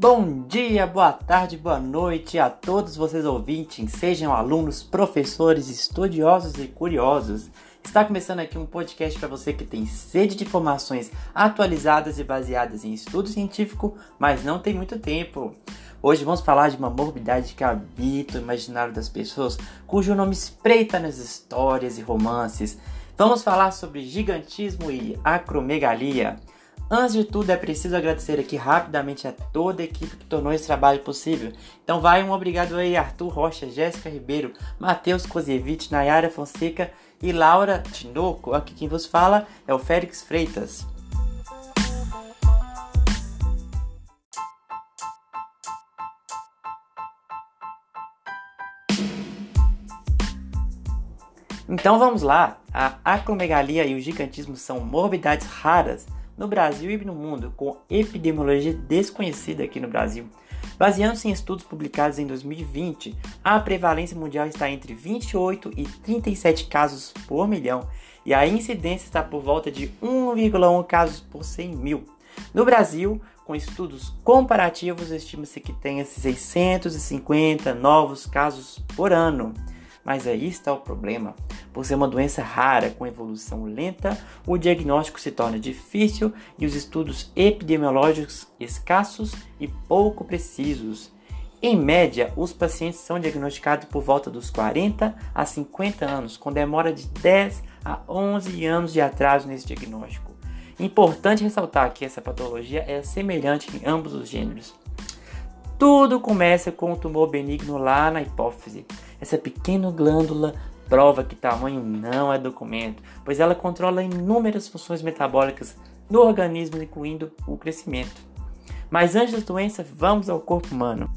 Bom dia, boa tarde, boa noite a todos vocês ouvintes, sejam alunos, professores, estudiosos e curiosos. Está começando aqui um podcast para você que tem sede de informações atualizadas e baseadas em estudo científico, mas não tem muito tempo. Hoje vamos falar de uma morbidade que habita o imaginário das pessoas, cujo nome espreita nas histórias e romances. Vamos falar sobre gigantismo e acromegalia. Antes de tudo, é preciso agradecer aqui rapidamente a toda a equipe que tornou esse trabalho possível. Então vai um obrigado aí Arthur Rocha, Jéssica Ribeiro, Matheus Kozievich, Nayara Fonseca e Laura Tinoco. Aqui quem vos fala é o Félix Freitas. Então vamos lá. A acromegalia e o gigantismo são morbidades raras no Brasil e no mundo, com epidemiologia desconhecida aqui no Brasil. Baseando-se em estudos publicados em 2020, a prevalência mundial está entre 28 e 37 casos por milhão e a incidência está por volta de 1,1 casos por 100 mil. No Brasil, com estudos comparativos, estima-se que tenha 650 novos casos por ano. Mas aí está o problema. Por ser uma doença rara com evolução lenta, o diagnóstico se torna difícil e os estudos epidemiológicos escassos e pouco precisos. Em média, os pacientes são diagnosticados por volta dos 40 a 50 anos, com demora de 10 a 11 anos de atraso nesse diagnóstico. Importante ressaltar que essa patologia é semelhante em ambos os gêneros. Tudo começa com o tumor benigno lá na hipófise. Essa pequena glândula prova que tamanho não é documento, pois ela controla inúmeras funções metabólicas no organismo, incluindo o crescimento. Mas antes da doença, vamos ao corpo humano.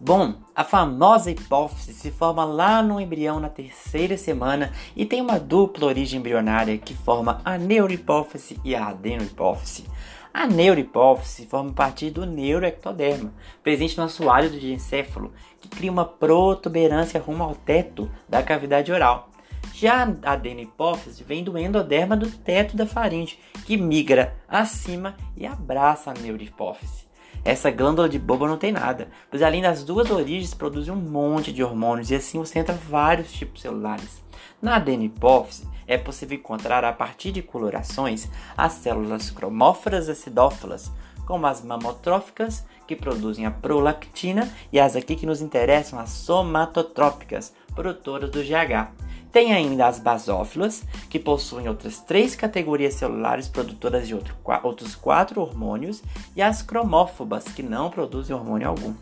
Bom, a famosa hipófise se forma lá no embrião na terceira semana e tem uma dupla origem embrionária que forma a neurohipófise e a adenohipófise. A neurohipófise forma parte do neuroectoderma, presente no assoalho do encéfalo, que cria uma protuberância rumo ao teto da cavidade oral. Já a adenohipófise vem do endoderma do teto da faringe, que migra acima e abraça a neurohipófise. Essa glândula de boba não tem nada, pois além das duas origens produz um monte de hormônios e assim você entra vários tipos celulares. Na adenipófise é possível encontrar a partir de colorações as células cromóforas acidófilas, como as mamotróficas, que produzem a prolactina, e as aqui que nos interessam, as somatotrópicas, produtoras do GH. Tem ainda as basófilas, que possuem outras três categorias celulares produtoras de outro, outros quatro hormônios, e as cromófobas, que não produzem hormônio algum.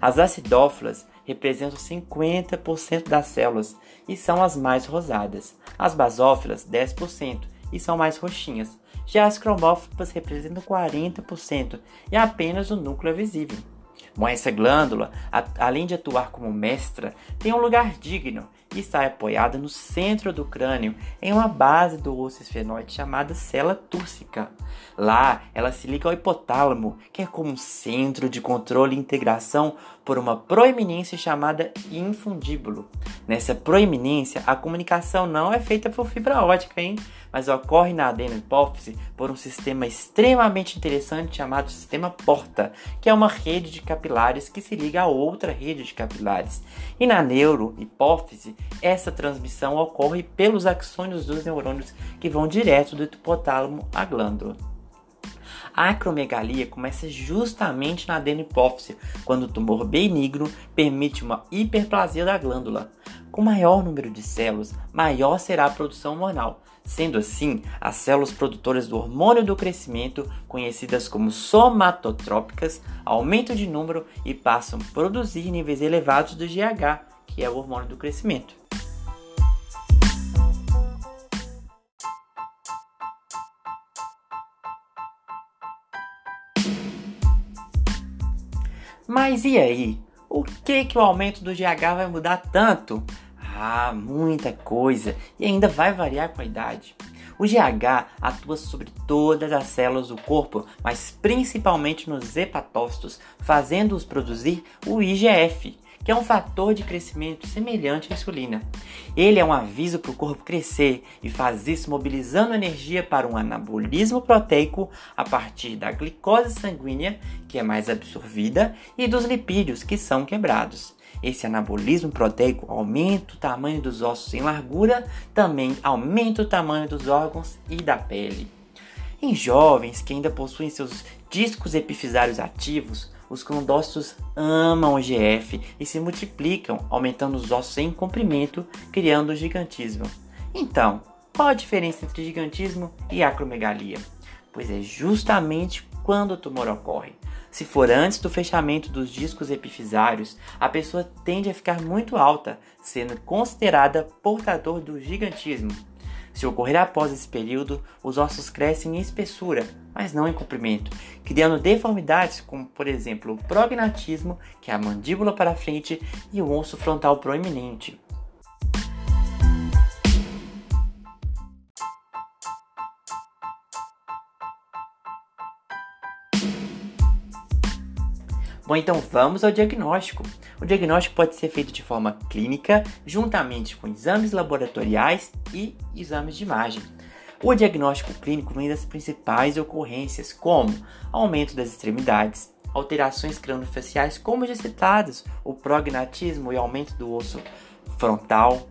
As acidófilas representam 50% das células e são as mais rosadas. As basófilas, 10%, e são mais roxinhas. Já as cromófobas representam 40% e apenas o núcleo é visível. Bom, essa glândula, além de atuar como mestra, tem um lugar digno e está apoiada no centro do crânio, em uma base do osso esfenoide chamada cela túrcica. Lá, ela se liga ao hipotálamo, que é como um centro de controle e integração por uma proeminência chamada infundíbulo. Nessa proeminência, a comunicação não é feita por fibra ótica, hein? mas ocorre na adenohipófise por um sistema extremamente interessante chamado sistema porta, que é uma rede de capilares que se liga a outra rede de capilares. E na neurohipófise, essa transmissão ocorre pelos axônios dos neurônios que vão direto do hipotálamo à glândula. A acromegalia começa justamente na adenopófise, quando o tumor benigno permite uma hiperplasia da glândula. Com maior número de células, maior será a produção hormonal. Sendo assim, as células produtoras do hormônio do crescimento, conhecidas como somatotrópicas, aumentam de número e passam a produzir níveis elevados do GH, que é o hormônio do crescimento. Mas e aí? O que que o aumento do GH vai mudar tanto? Ah, muita coisa e ainda vai variar com a idade. O GH atua sobre todas as células do corpo, mas principalmente nos hepatócitos, fazendo-os produzir o IGF, que é um fator de crescimento semelhante à insulina. Ele é um aviso para o corpo crescer e faz isso mobilizando energia para um anabolismo proteico a partir da glicose sanguínea, que é mais absorvida, e dos lipídios, que são quebrados. Esse anabolismo proteico aumenta o tamanho dos ossos em largura, também aumenta o tamanho dos órgãos e da pele. Em jovens que ainda possuem seus discos epifisários ativos, os condócitos amam o GF e se multiplicam, aumentando os ossos em comprimento, criando o gigantismo. Então, qual a diferença entre gigantismo e acromegalia? Pois é justamente quando o tumor ocorre. Se for antes do fechamento dos discos epifisários, a pessoa tende a ficar muito alta, sendo considerada portador do gigantismo. Se ocorrer após esse período, os ossos crescem em espessura, mas não em comprimento, criando deformidades como, por exemplo, o prognatismo, que é a mandíbula para frente, e o osso frontal proeminente. Bom, então vamos ao diagnóstico. O diagnóstico pode ser feito de forma clínica, juntamente com exames laboratoriais e exames de imagem. O diagnóstico clínico vem das principais ocorrências, como aumento das extremidades, alterações craniofaciais, como já citadas, o prognatismo e aumento do osso frontal,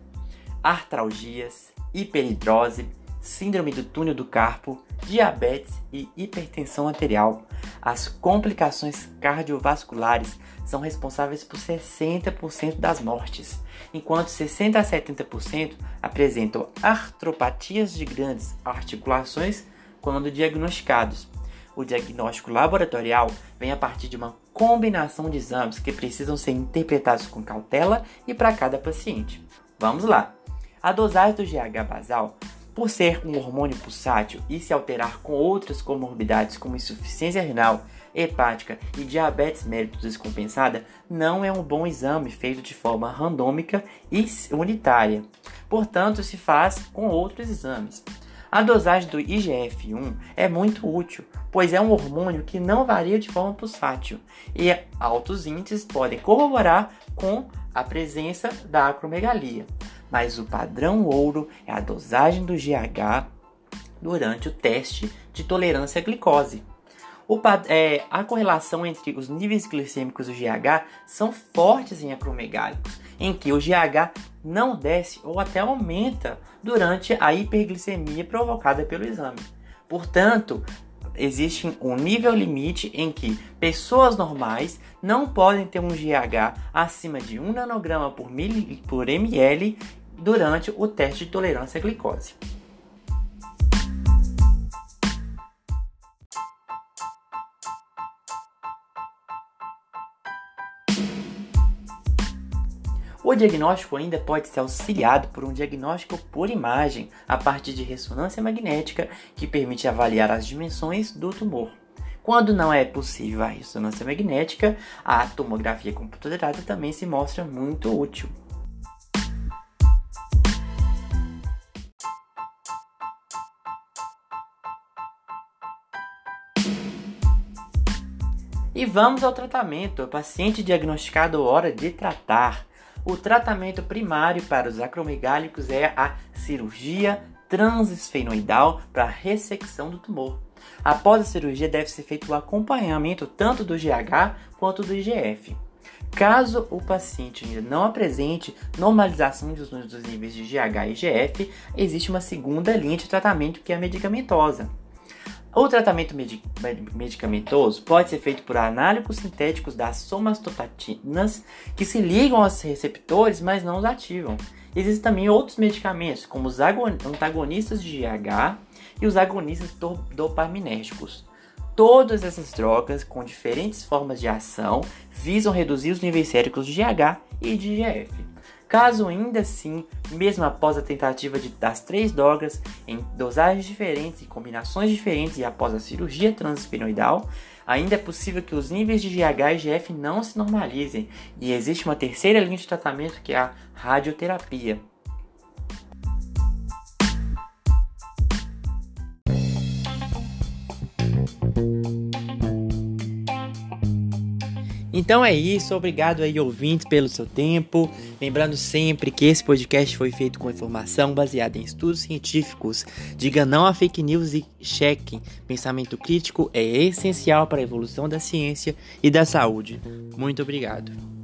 artralgias, hiperidrose, síndrome do túnel do carpo, diabetes e hipertensão arterial. As complicações cardiovasculares são responsáveis por 60% das mortes, enquanto 60 a 70% apresentam artropatias de grandes articulações quando diagnosticados. O diagnóstico laboratorial vem a partir de uma combinação de exames que precisam ser interpretados com cautela e para cada paciente. Vamos lá! A dosagem do GH basal por ser um hormônio pulsátil e se alterar com outras comorbidades como insuficiência renal, hepática e diabetes mellitus descompensada, não é um bom exame feito de forma randômica e unitária. Portanto, se faz com outros exames. A dosagem do IGF-1 é muito útil, pois é um hormônio que não varia de forma pulsátil e altos índices podem corroborar com a presença da acromegalia mas o padrão ouro é a dosagem do GH durante o teste de tolerância à glicose. O, é, a correlação entre os níveis glicêmicos do GH são fortes em acromegálicos, em que o GH não desce ou até aumenta durante a hiperglicemia provocada pelo exame. Portanto, existe um nível limite em que pessoas normais não podem ter um GH acima de 1 nanograma por, mil, por ml durante o teste de tolerância à glicose. O diagnóstico ainda pode ser auxiliado por um diagnóstico por imagem, a partir de ressonância magnética, que permite avaliar as dimensões do tumor. Quando não é possível a ressonância magnética, a tomografia computadorizada também se mostra muito útil. E vamos ao tratamento. O paciente diagnosticado hora de tratar. O tratamento primário para os acromegálicos é a cirurgia transesfenoidal para ressecção do tumor. Após a cirurgia, deve ser feito o acompanhamento tanto do GH quanto do IGF. Caso o paciente ainda não apresente normalização dos, dos níveis de GH e IGF, existe uma segunda linha de tratamento que é a medicamentosa. O tratamento medicamentoso pode ser feito por análogos sintéticos das somastopatinas que se ligam aos receptores, mas não os ativam. Existem também outros medicamentos, como os antagonistas de GH e os agonistas dopaminérgicos. Todas essas drogas, com diferentes formas de ação, visam reduzir os níveis séricos de GH e de IGF. Caso ainda assim, mesmo após a tentativa de, das três drogas em dosagens diferentes e combinações diferentes e após a cirurgia transesfenoidal, ainda é possível que os níveis de GH e GF não se normalizem e existe uma terceira linha de tratamento que é a radioterapia. Então é isso, obrigado aí ouvintes pelo seu tempo. Lembrando sempre que esse podcast foi feito com informação baseada em estudos científicos. Diga não a fake news e cheque. Pensamento crítico é essencial para a evolução da ciência e da saúde. Muito obrigado.